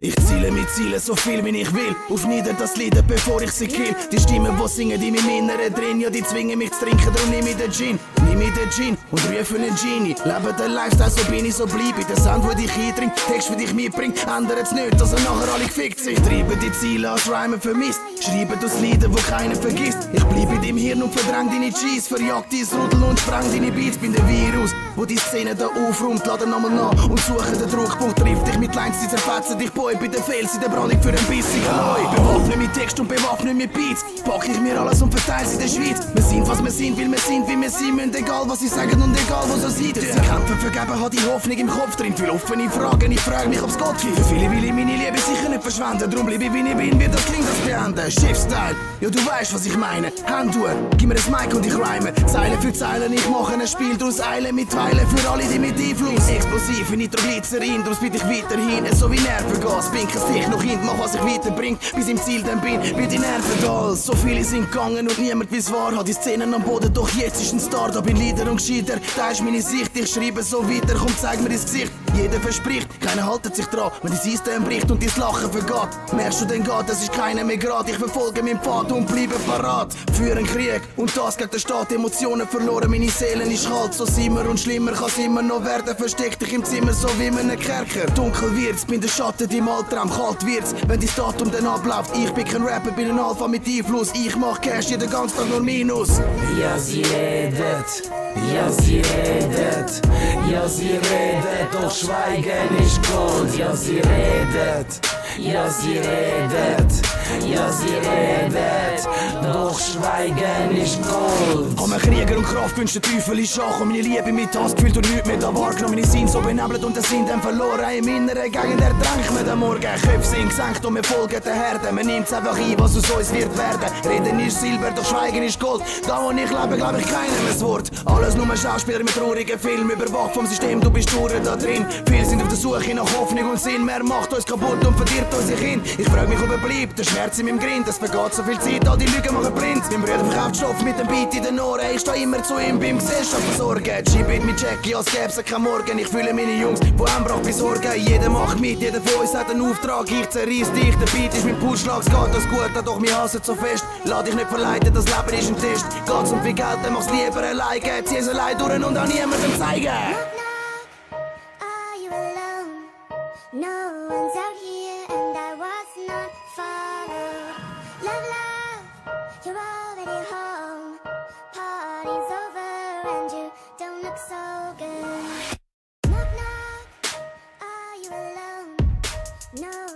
Ich ziele mit Zielen so viel wie ich will. Auf nieder das Lieder, bevor ich sie kill. Die Stimmen, die singen in meinem Inneren drin, ja, die zwingen mich zu trinken, darum nimm ich den Gin. Nimm ich den Gin und rufe einen Genie. Lebe den Lifestyle, so bin ich, so bleib ich. Der Sound, wo dich eindringt, Text, für dich mitbringt, ändert nicht, dass er nachher alle gefickt sind. Treibe die Ziele als Rhyme vermisst. Schreibe das Lieder, wo keiner vergisst. Ich bleib in deinem Hirn und verdräng deine Cheese. Verjagt dein Rudel und spreng deine Beats. Bin der Virus, wo die Szene da aufräumt. Lade nochmal nach und suche den Druckpunkt. Triff dich mit Lines, die zerfetzen dich, Boy. Bei den Fails in der Brandung für ein bissigen Leu. Bewaffne mit Text und bewaffne mit Beats. Pack ich mir alles und verteile sie in der Schweiz. Was wir sind, weil wir sind, wie wir sind. Müssen egal, was sie sagen und egal, was er sieht. Sie kämpfen vergeben, hat die Hoffnung im Kopf drin. Viel offene Fragen, ich frage mich, ob's Gott gibt. Für viele will ich meine Liebe sicher nicht verschwenden. Drum bleibe ich, wie ich bin, wie das klingt, das beenden. Schiffstyle, ja du weißt, was ich meine. Hand gib mir das Mic und ich rhyme. Zeile für Zeile, ich mache ein Spiel draus Eilen mit Teilen für alle, die mit Einfluss. Explosiv, Nitroglycerin, daraus bitte ich weiterhin. So wie Nervengas, pink es dich noch hin, mach was ich weiterbring, bis im Ziel dann bin, wie die Nerven da. So viele sind gegangen und niemand wie's war. Hat die Szenen am Boden, doch jetzt ist ein Star, da bin Lieder und Gescheiter. Da ist meine Sicht, ich schreibe so weiter, komm zeig mir dein Gesicht. Jeder verspricht, keiner haltet sich dran. Wenn dein System bricht und dein Lachen vergeht, merkst du den geht, es ist keiner mehr grad. Ich verfolge meinen Pfad und bleibe parat. Führen Krieg und das gegen den Staat. Emotionen verloren, meine Seele ist kalt. So simmer und schlimmer kann's immer noch werden. Versteck dich im Zimmer, so wie in einem Kerker. Dunkel wird's, bin der Schatten, die Albtraum. Kalt wird's, wenn dein Datum dann abläuft. Ich bin kein Rapper, bin ein Alpha mit Einfluss. Ich mach Cash jeden ganzen Tag nur Minus. Ja, sie redet, ja, sie redet, ja, sie redet, doch Schweigen ist Gold. Ja, sie redet, ja, sie redet, ja, sie redet, doch Schweigen ist Gold. Haben Krieger und Kraft wünscht der Teufel ist Schach und meine Liebe mit Hass gefühlt und nichts mehr da wahrgenommen. Meine sind so benebelt und der Sinn dann verloren. Im Inneren gegen der Drängt mir den Morgen. Köpfe sind gesenkt und wir folgen der Herde. Man nimmt's einfach ein, was aus uns wird werden. Reden ist Silber, doch Schweigen ist Gold. Da wo ich lebe, glaub ich keinem ein Wort. Alles nur Schauspieler mit traurigen Film. Überwacht vom System, du bist stur da drin. Viele sind auf der Suche nach Hoffnung und Sinn. Mehr macht uns kaputt und verdirbt unsere Kind. Ich frag mich, ob er bleibt. Der Schmerz in meinem Grind. Es vergeht so viel Zeit, all die Lügen machen blind. Mein Bruder verkauft Stoff mit dem Beat in den Ohren. Ich steh immer zu ihm beim Gesellschaft versorgen. G-Beat mit Jackie, als gäb's kein Morgen. Ich fühle meine Jungs, wo Einbrach besorgen. Jeder macht mit, jeder von uns hat einen Auftrag. Ich zerreiss dich, der Beat ist mein Pulsschlag. Es geht das gut, doch mir hassen so fest. Lass dich nicht verleiten, das Leben ist ein Test. Geht's um viel Geld, dann mach's lieber alleine. Zieh es allein durch und an niemandem zeigen. No.